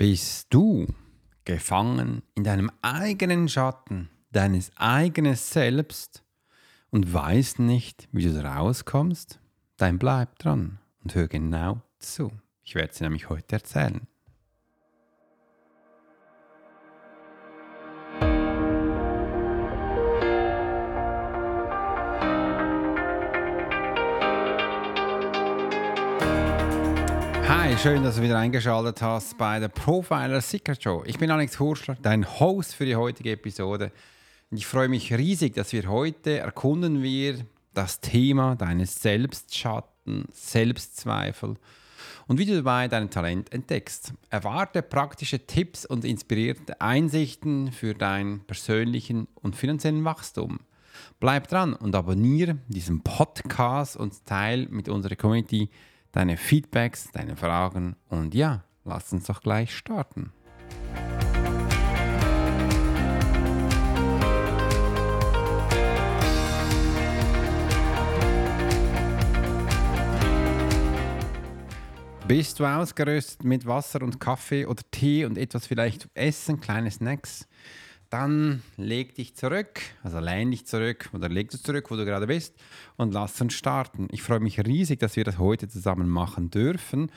Bist du gefangen in deinem eigenen Schatten, deines eigenen Selbst und weißt nicht, wie du da rauskommst? Dann bleib dran und hör genau zu. Ich werde es nämlich heute erzählen. Schön, dass du wieder eingeschaltet hast bei der Profiler Secret Show. Ich bin Alex Hurschler, dein Host für die heutige Episode. Und ich freue mich riesig, dass wir heute erkunden wir das Thema deines Selbstschatten, Selbstzweifel und wie du dabei dein Talent entdeckst. Erwarte praktische Tipps und inspirierte Einsichten für deinen persönlichen und finanziellen Wachstum. Bleib dran und abonniere diesen Podcast und teile mit unserer Community deine Feedbacks, deine Fragen und ja, lass uns doch gleich starten. Bist du ausgerüstet mit Wasser und Kaffee oder Tee und etwas vielleicht Essen, kleine Snacks? Dann leg dich zurück, also lehn dich zurück oder leg dich zurück, wo du gerade bist und lass uns starten. Ich freue mich riesig, dass wir das heute zusammen machen dürfen.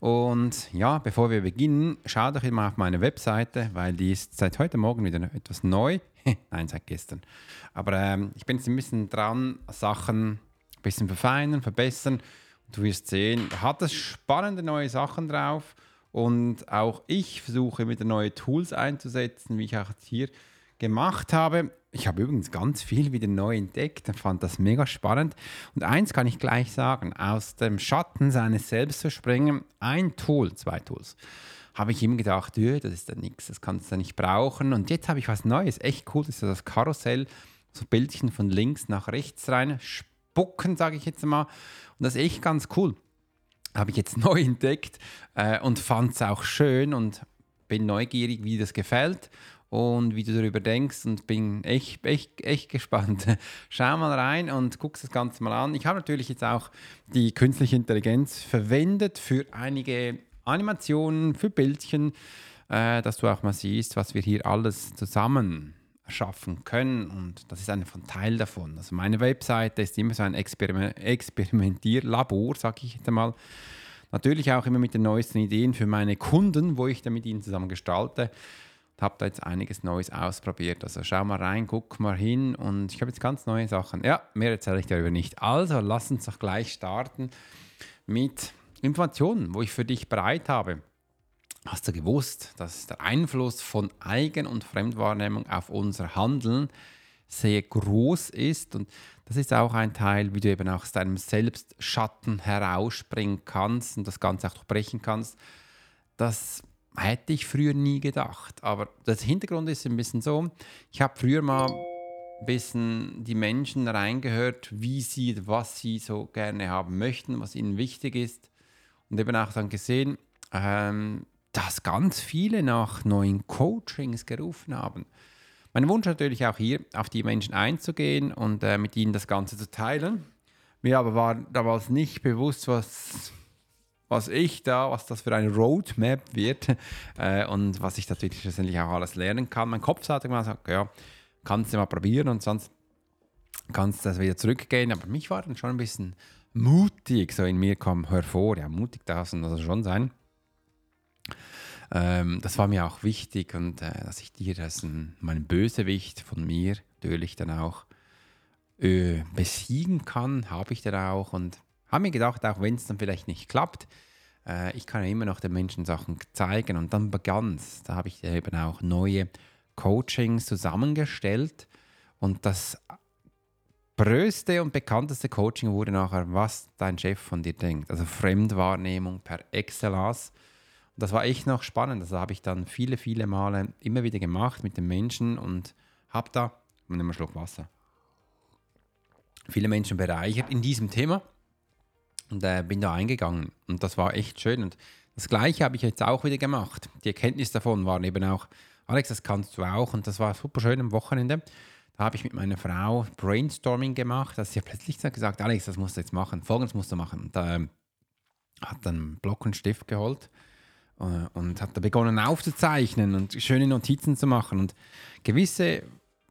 Und ja, bevor wir beginnen, schau doch immer auf meine Webseite, weil die ist seit heute Morgen wieder etwas neu. Nein, seit gestern. Aber ähm, ich bin jetzt ein bisschen dran, Sachen ein bisschen verfeinern, verbessern. Du wirst sehen, hat es spannende neue Sachen drauf. Und auch ich versuche wieder neue Tools einzusetzen, wie ich auch hier gemacht habe. Ich habe übrigens ganz viel wieder neu entdeckt und fand das mega spannend. Und eins kann ich gleich sagen, aus dem Schatten seines Selbst zu springen, ein Tool, zwei Tools, habe ich ihm gedacht, das ist ja nichts, das kannst du nicht brauchen. Und jetzt habe ich was Neues, echt cool, das ist das Karussell, so Bildchen von links nach rechts rein, spucken, sage ich jetzt mal. Und das ist echt ganz cool habe ich jetzt neu entdeckt äh, und fand es auch schön und bin neugierig, wie das gefällt und wie du darüber denkst und bin echt, echt, echt gespannt. Schau mal rein und guck das Ganze mal an. Ich habe natürlich jetzt auch die künstliche Intelligenz verwendet für einige Animationen, für Bildchen, äh, dass du auch mal siehst, was wir hier alles zusammen schaffen können. Und das ist ein Teil davon. Also meine Webseite ist immer so ein Experiment Experimentierlabor, sage ich jetzt einmal. Natürlich auch immer mit den neuesten Ideen für meine Kunden, wo ich dann mit ihnen zusammen gestalte. Ich habe da jetzt einiges Neues ausprobiert. Also schau mal rein, guck mal hin und ich habe jetzt ganz neue Sachen. Ja, mehr erzähle ich darüber nicht. Also lass uns doch gleich starten mit Informationen, wo ich für dich bereit habe. Hast du gewusst, dass der Einfluss von Eigen- und Fremdwahrnehmung auf unser Handeln sehr groß ist und das ist auch ein Teil, wie du eben aus deinem Selbstschatten herausspringen kannst und das Ganze auch durchbrechen kannst. Das hätte ich früher nie gedacht. Aber der Hintergrund ist ein bisschen so, ich habe früher mal ein bisschen die Menschen reingehört, wie sie, was sie so gerne haben möchten, was ihnen wichtig ist und eben auch dann gesehen, ähm, dass ganz viele nach neuen Coachings gerufen haben. Mein Wunsch natürlich auch hier, auf die Menschen einzugehen und äh, mit ihnen das Ganze zu teilen. Mir aber war damals nicht bewusst, was, was ich da, was das für eine Roadmap wird äh, und was ich natürlich schlussendlich auch alles lernen kann. Mein Kopf sagte mal, sagt, ja, kannst du mal probieren und sonst kannst du das wieder zurückgehen. Aber mich war dann schon ein bisschen mutig, so in mir kam hervor, ja, mutig darf es also schon sein. Ähm, das war mir auch wichtig und äh, dass ich dir das, ein, mein Bösewicht von mir natürlich dann auch äh, besiegen kann, habe ich dann auch und habe mir gedacht, auch wenn es dann vielleicht nicht klappt, äh, ich kann ja immer noch den Menschen Sachen zeigen und dann begann es. Da habe ich eben auch neue Coachings zusammengestellt und das größte und bekannteste Coaching wurde nachher, was dein Chef von dir denkt. Also Fremdwahrnehmung per Excellence. Das war echt noch spannend. Das habe ich dann viele, viele Male immer wieder gemacht mit den Menschen und habe da, ich nehme einen Schluck Wasser, viele Menschen bereichert in diesem Thema und äh, bin da eingegangen. Und das war echt schön. Und das Gleiche habe ich jetzt auch wieder gemacht. Die Erkenntnis davon war eben auch, Alex, das kannst du auch. Und das war super schön am Wochenende. Da habe ich mit meiner Frau Brainstorming gemacht. dass sie plötzlich gesagt, Alex, das musst du jetzt machen. Folgendes musst du machen. Und da äh, hat dann Block und Stift geholt und hat da begonnen aufzuzeichnen und schöne Notizen zu machen. Und gewisse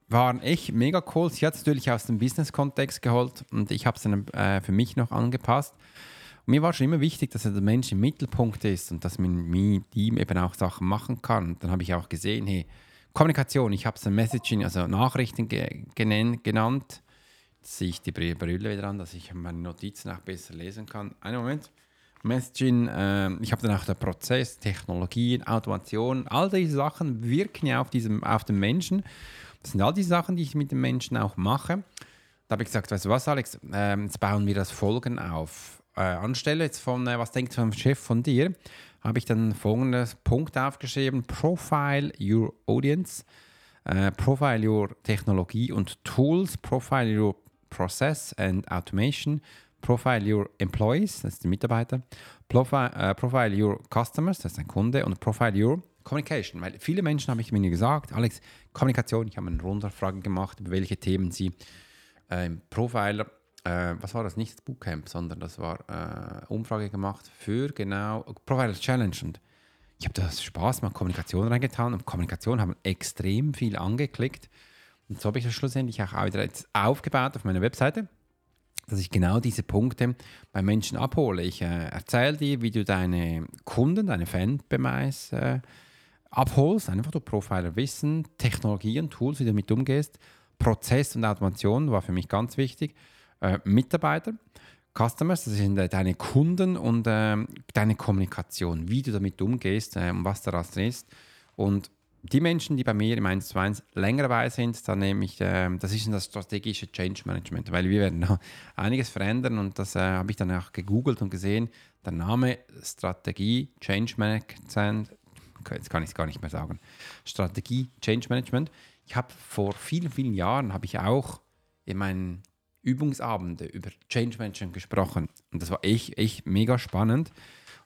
waren echt mega cool. Sie hat es natürlich aus dem Business-Kontext geholt und ich habe es dann äh, für mich noch angepasst. Und mir war schon immer wichtig, dass der Mensch im Mittelpunkt ist und dass man mit ihm eben auch Sachen machen kann. Und dann habe ich auch gesehen, hey, Kommunikation, ich habe es Messaging, also Nachrichten ge genannt. Jetzt sehe ich die Brille wieder an, dass ich meine Notizen auch besser lesen kann. Einen Moment. Messaging, äh, ich habe dann auch den Prozess, Technologien, Automation, all diese Sachen wirken ja auf, diesem, auf den Menschen. Das sind all die Sachen, die ich mit den Menschen auch mache. Da habe ich gesagt, weißt du was, Alex, äh, jetzt bauen wir das Folgen auf. Äh, anstelle jetzt von, äh, was denkt vom Chef von dir, habe ich dann folgenden Punkt aufgeschrieben: Profile your audience, äh, Profile your Technologie und Tools, Profile your Process and Automation, Profile your Employees, das ist der Mitarbeiter, Profile, uh, profile your Customers, das ist ein Kunde, und Profile your Communication. Weil viele Menschen habe ich mir gesagt, Alex, Kommunikation, ich habe eine Rundfrage gemacht, über welche Themen sie äh, im Profiler, äh, was war das, nicht das Bootcamp, sondern das war äh, Umfrage gemacht für genau Profiler Challenge. Und ich habe da Spaß mal Kommunikation reingetan und Kommunikation haben extrem viel angeklickt. Und so habe ich das schlussendlich auch wieder jetzt aufgebaut auf meiner Webseite dass ich genau diese Punkte bei Menschen abhole. Ich äh, erzähle dir, wie du deine Kunden, deine Fanbeweis äh, abholst, einfach durch Profiler Wissen, Technologien, Tools, wie du damit umgehst. Prozess und Automation war für mich ganz wichtig. Äh, Mitarbeiter, Customers, das sind äh, deine Kunden und äh, deine Kommunikation, wie du damit umgehst äh, und was daraus ist. Und die Menschen, die bei mir im 1 zu 1 länger dabei sind, dann nehme ich, äh, das ist das strategische Change Management, weil wir werden einiges verändern und das äh, habe ich dann auch gegoogelt und gesehen. Der Name Strategie Change Management, jetzt kann ich es gar nicht mehr sagen, Strategie Change Management. Ich habe vor vielen, vielen Jahren, habe ich auch in meinen Übungsabende über Change Management gesprochen und das war echt, echt mega spannend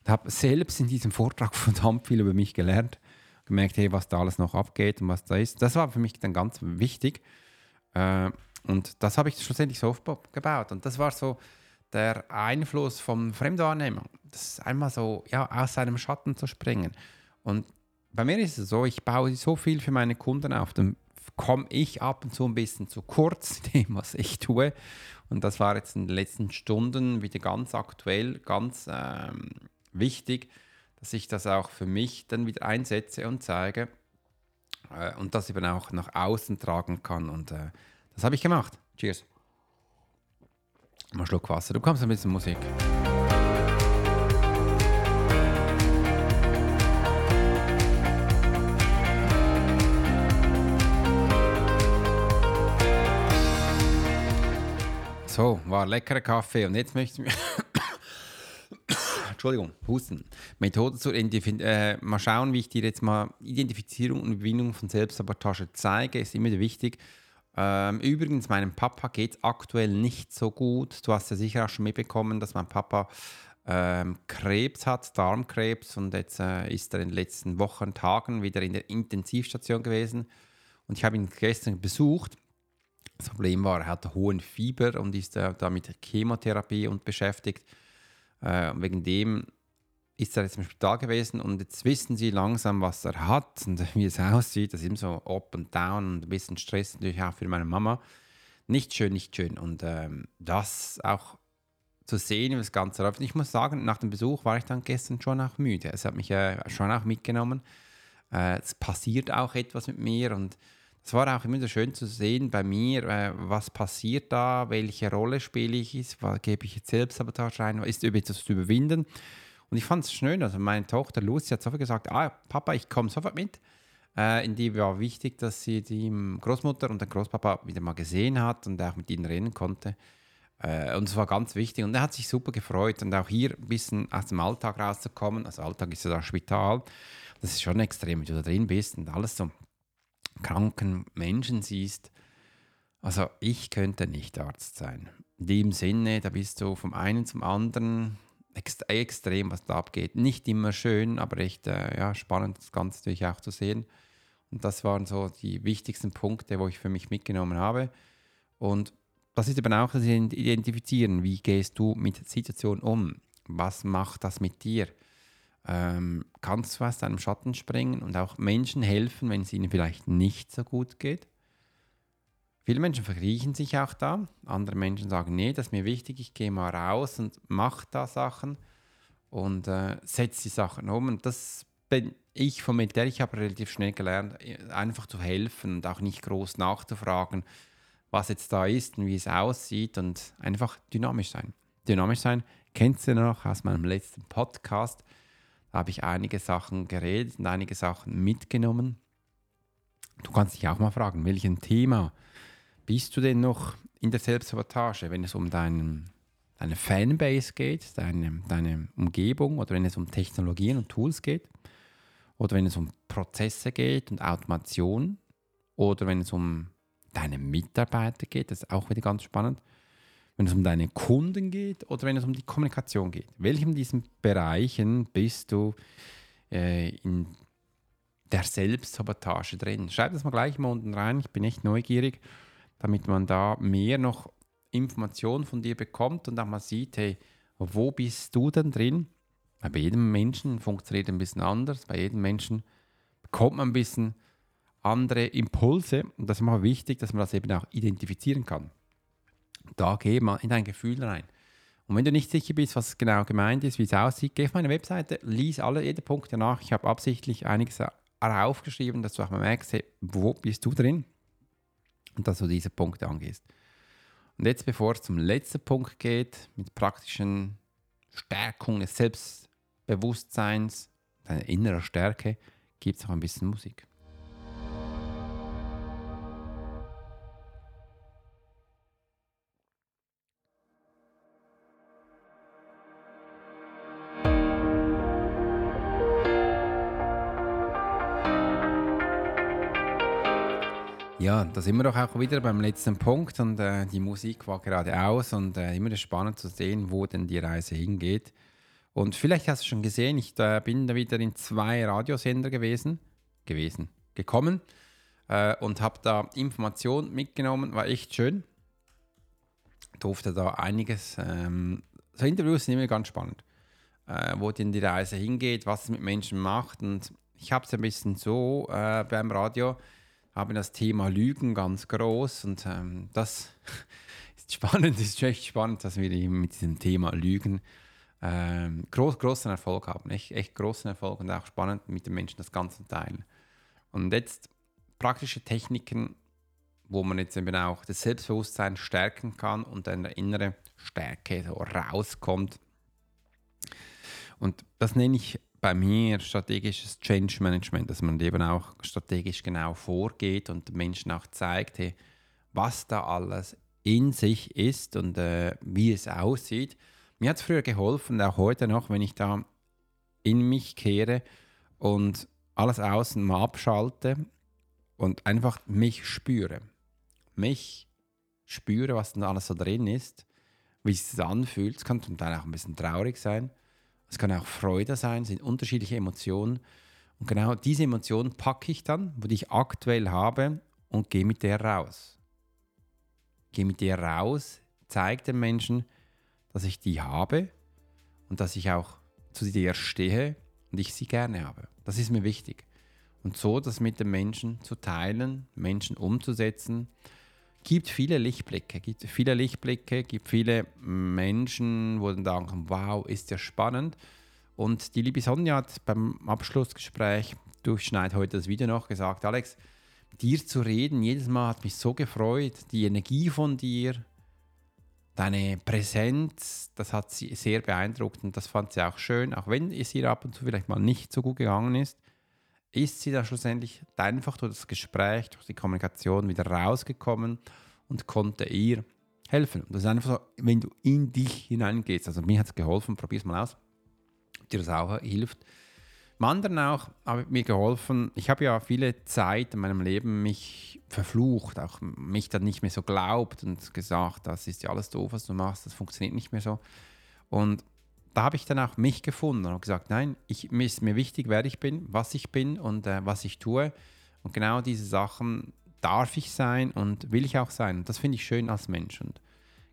und habe selbst in diesem Vortrag verdammt viel über mich gelernt gemerkt, hey, was da alles noch abgeht und was da ist. Das war für mich dann ganz wichtig. Äh, und das habe ich schlussendlich so aufgebaut. Und das war so der Einfluss vom Fremdwahrnehmung. Das ist einmal so, ja, aus seinem Schatten zu springen. Und bei mir ist es so, ich baue so viel für meine Kunden auf, dann komme ich ab und zu ein bisschen zu kurz in dem, was ich tue. Und das war jetzt in den letzten Stunden wieder ganz aktuell, ganz ähm, wichtig, dass ich das auch für mich dann wieder einsetze und zeige äh, und das eben auch nach außen tragen kann. Und äh, das habe ich gemacht. Cheers. Mal Schluck Wasser. Du bekommst ein bisschen Musik. So, war leckerer Kaffee und jetzt möchte ich Entschuldigung, Husten. Methode zur Identifizierung. Äh, mal schauen, wie ich dir jetzt mal Identifizierung und Überwindung von Selbstsabotage zeige, ist immer wichtig. Ähm, übrigens, meinem Papa geht es aktuell nicht so gut. Du hast ja sicher auch schon mitbekommen, dass mein Papa ähm, Krebs hat, Darmkrebs, und jetzt äh, ist er in den letzten Wochen, Tagen wieder in der Intensivstation gewesen. Und ich habe ihn gestern besucht. Das Problem war, er hatte hohen Fieber und ist äh, da Chemotherapie und beschäftigt. Äh, wegen dem ist er jetzt im Spital gewesen und jetzt wissen sie langsam, was er hat und wie es aussieht. Das ist immer so up und down und ein bisschen Stress natürlich auch für meine Mama. Nicht schön, nicht schön. Und ähm, das auch zu sehen, wie das Ganze läuft. Ich muss sagen, nach dem Besuch war ich dann gestern schon auch müde. Es hat mich äh, schon auch mitgenommen. Äh, es passiert auch etwas mit mir und es war auch immer so schön zu sehen bei mir, äh, was passiert da, welche Rolle spiele ich, was gebe ich jetzt Selbstsabotage rein, ist etwas zu überwinden. Und ich fand es schön, also meine Tochter Lucy hat sofort gesagt, ah, Papa, ich komme sofort mit. Äh, in die war wichtig, dass sie die Großmutter und den Großpapa wieder mal gesehen hat und auch mit ihnen reden konnte. Äh, und es war ganz wichtig und er hat sich super gefreut und auch hier ein bisschen aus dem Alltag rauszukommen. Also Alltag ist ja das Spital. Das ist schon extrem, wenn du da drin bist und alles so kranken Menschen siehst, also ich könnte nicht Arzt sein. In dem Sinne, da bist du vom einen zum anderen ext extrem, was da abgeht. Nicht immer schön, aber echt äh, ja, spannend, das Ganze natürlich auch zu sehen. Und das waren so die wichtigsten Punkte, wo ich für mich mitgenommen habe. Und das ist eben auch das Identifizieren. Wie gehst du mit der Situation um? Was macht das mit dir? Ähm, kannst du aus deinem Schatten springen und auch Menschen helfen, wenn es ihnen vielleicht nicht so gut geht. Viele Menschen verkriechen sich auch da. Andere Menschen sagen, nee, das ist mir wichtig, ich gehe mal raus und mache da Sachen und äh, setze die Sachen um. Und das bin ich vom Militär, ich habe relativ schnell gelernt, einfach zu helfen und auch nicht groß nachzufragen, was jetzt da ist und wie es aussieht und einfach dynamisch sein. Dynamisch sein, kennst du noch aus meinem letzten Podcast? Habe ich einige Sachen geredet und einige Sachen mitgenommen. Du kannst dich auch mal fragen, welchen Thema bist du denn noch in der Selbstsabotage, wenn es um deinen, deine Fanbase geht, deine, deine Umgebung oder wenn es um Technologien und Tools geht oder wenn es um Prozesse geht und Automation oder wenn es um deine Mitarbeiter geht, das ist auch wieder ganz spannend, wenn es um deine Kunden geht oder wenn es um die Kommunikation geht. Welchem diesen Bereichen bist du äh, in der Selbstsabotage drin? Schreib das mal gleich mal unten rein, ich bin echt neugierig, damit man da mehr noch Informationen von dir bekommt und auch mal sieht, hey, wo bist du denn drin? Bei jedem Menschen funktioniert ein bisschen anders, bei jedem Menschen bekommt man ein bisschen andere Impulse und das ist mal wichtig, dass man das eben auch identifizieren kann. Da geh mal in dein Gefühl rein. Und wenn du nicht sicher bist, was genau gemeint ist, wie es aussieht, geh auf meine Webseite, lies alle jede Punkte nach. Ich habe absichtlich einiges aufgeschrieben, dass du auch mal merkst, hey, wo bist du drin und dass du diese Punkte angehst. Und jetzt, bevor es zum letzten Punkt geht, mit praktischen Stärkung des Selbstbewusstseins, deiner inneren Stärke, gibt es auch ein bisschen Musik. Ja, da sind wir doch auch wieder beim letzten Punkt und äh, die Musik war gerade aus und äh, immer spannend zu sehen, wo denn die Reise hingeht. Und vielleicht hast du schon gesehen, ich äh, bin da wieder in zwei Radiosender gewesen, gewesen, gekommen äh, und habe da Informationen mitgenommen, war echt schön. Durfte da einiges, ähm, so Interviews sind immer ganz spannend, äh, wo denn die Reise hingeht, was es mit Menschen macht und ich habe es ein bisschen so äh, beim Radio, haben das Thema Lügen ganz groß und ähm, das ist spannend, ist echt spannend, dass wir mit diesem Thema Lügen ähm, groß, großen Erfolg haben. Echt, echt großen Erfolg und auch spannend mit den Menschen das Ganze teilen. Und jetzt praktische Techniken, wo man jetzt eben auch das Selbstbewusstsein stärken kann und eine innere Stärke so rauskommt. Und das nenne ich bei mir strategisches Change Management, dass man eben auch strategisch genau vorgeht und den Menschen auch zeigt, hey, was da alles in sich ist und äh, wie es aussieht. Mir hat es früher geholfen, auch heute noch, wenn ich da in mich kehre und alles außen mal abschalte und einfach mich spüre. Mich spüre, was denn alles so drin ist, wie es sich anfühlt. Es kann zum Teil auch ein bisschen traurig sein. Es kann auch Freude sein, es sind unterschiedliche Emotionen. Und genau diese Emotionen packe ich dann, wo ich aktuell habe, und gehe mit der raus. Gehe mit der raus, zeige den Menschen, dass ich die habe und dass ich auch zu der stehe und ich sie gerne habe. Das ist mir wichtig. Und so das mit den Menschen zu teilen, Menschen umzusetzen, gibt viele Lichtblicke, gibt viele Lichtblicke, gibt viele Menschen, wo dann denken, wow, ist ja spannend. Und die liebe Sonja hat beim Abschlussgespräch, durchschneid heute das Video noch, gesagt, Alex, dir zu reden, jedes Mal hat mich so gefreut, die Energie von dir, deine Präsenz, das hat sie sehr beeindruckt und das fand sie auch schön, auch wenn es ihr ab und zu vielleicht mal nicht so gut gegangen ist ist sie da schlussendlich einfach durch das Gespräch, durch die Kommunikation wieder rausgekommen und konnte ihr helfen. Das ist einfach so, wenn du in dich hineingehst. Also mir hat es geholfen, probier es mal aus, ob dir das auch hilft. Im anderen auch habe mir geholfen, ich habe ja viele Zeit in meinem Leben mich verflucht, auch mich dann nicht mehr so glaubt und gesagt, das ist ja alles doof, was du machst, das funktioniert nicht mehr so. Und da habe ich dann auch mich gefunden und gesagt, nein, ich, mir ist mir wichtig, wer ich bin, was ich bin und äh, was ich tue. Und genau diese Sachen darf ich sein und will ich auch sein. Und das finde ich schön als Mensch. Und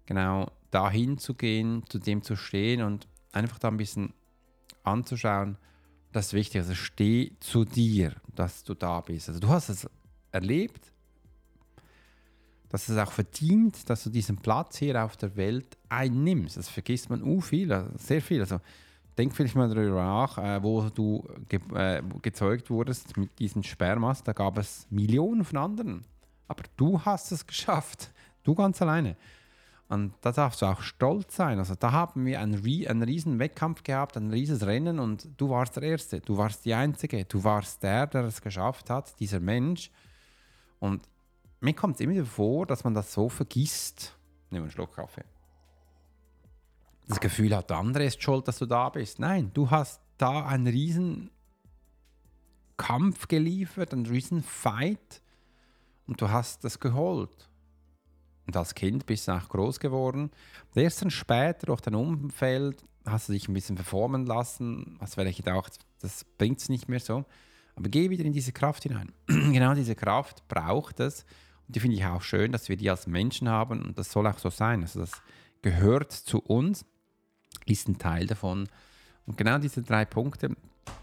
genau dahin zu gehen, zu dem zu stehen und einfach da ein bisschen anzuschauen, Das ist wichtig. Also steh zu dir, dass du da bist. Also du hast es erlebt, dass es auch verdient, dass du diesen Platz hier auf der Welt einnimmst. Das vergisst man uh, viel, sehr viel. Also denk vielleicht mal darüber nach, äh, wo du ge äh, gezeugt wurdest mit diesen Spermas. Da gab es Millionen von anderen. Aber du hast es geschafft. Du ganz alleine. Und da darfst du auch stolz sein. Also da haben wir einen, einen riesen Wettkampf gehabt, ein rieses Rennen und du warst der Erste. Du warst die Einzige. Du warst der, der es geschafft hat, dieser Mensch. Und mir kommt es immer vor, dass man das so vergisst. Nimm einen Schluck Kaffee. Das Gefühl hat, der andere ist schuld, dass du da bist. Nein, du hast da einen riesen Kampf geliefert, einen riesen Fight und du hast das geholt. Und als Kind bist du auch groß geworden. Und erst dann später durch dein Umfeld hast du dich ein bisschen performen lassen, hast vielleicht gedacht, das bringt es nicht mehr so. Aber geh wieder in diese Kraft hinein. genau diese Kraft braucht es, und die finde ich auch schön, dass wir die als Menschen haben und das soll auch so sein. Also das gehört zu uns, ist ein Teil davon. Und genau diese drei Punkte,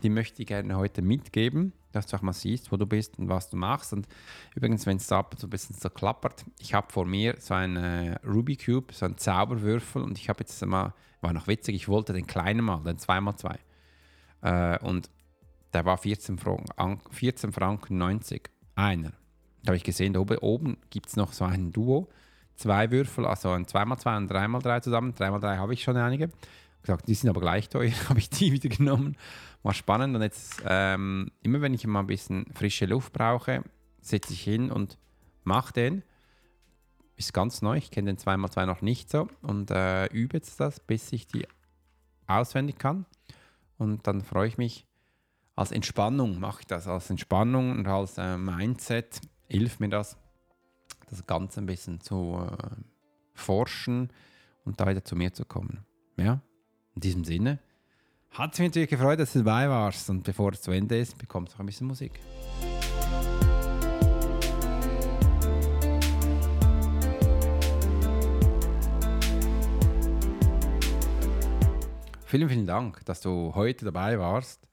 die möchte ich gerne heute mitgeben, dass du auch mal siehst, wo du bist und was du machst. Und übrigens, wenn es ab so ein bisschen so klappert, ich habe vor mir so einen Ruby Cube, so einen Zauberwürfel und ich habe jetzt mal, war noch witzig, ich wollte den kleinen mal, den 2x2. Äh, und der war 14 Franken, 14 Franken 90, einer. Da habe ich gesehen, oben, oben gibt es noch so ein Duo. Zwei Würfel, also ein 2x2 und 3x3 zusammen. 3x3 habe ich schon einige. Gesagt, die sind aber gleich teuer, habe ich die wieder genommen. War spannend. Und jetzt, ähm, immer wenn ich mal ein bisschen frische Luft brauche, setze ich hin und mache den. Ist ganz neu, ich kenne den 2x2 noch nicht so. Und äh, übe jetzt das, bis ich die auswendig kann. Und dann freue ich mich, als Entspannung mache ich das, als Entspannung und als äh, Mindset hilft mir das, das Ganze ein bisschen zu äh, forschen und da wieder zu mir zu kommen. Ja, in diesem Sinne hat es mich natürlich gefreut, dass du dabei warst und bevor es zu Ende ist, bekommst du auch ein bisschen Musik. Vielen, vielen Dank, dass du heute dabei warst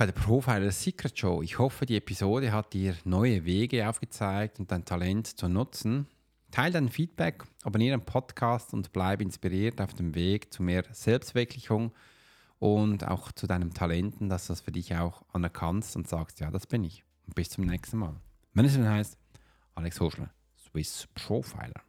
bei der Profiler Secret Show. Ich hoffe, die Episode hat dir neue Wege aufgezeigt und dein Talent zu nutzen. Teil dein Feedback, abonniere den Podcast und bleib inspiriert auf dem Weg zu mehr Selbstverwirklichung und auch zu deinem Talenten, dass du das für dich auch anerkannst und sagst, ja, das bin ich. Und bis zum nächsten Mal. Wenn es dann heißt, Alex Hoschler, Swiss Profiler.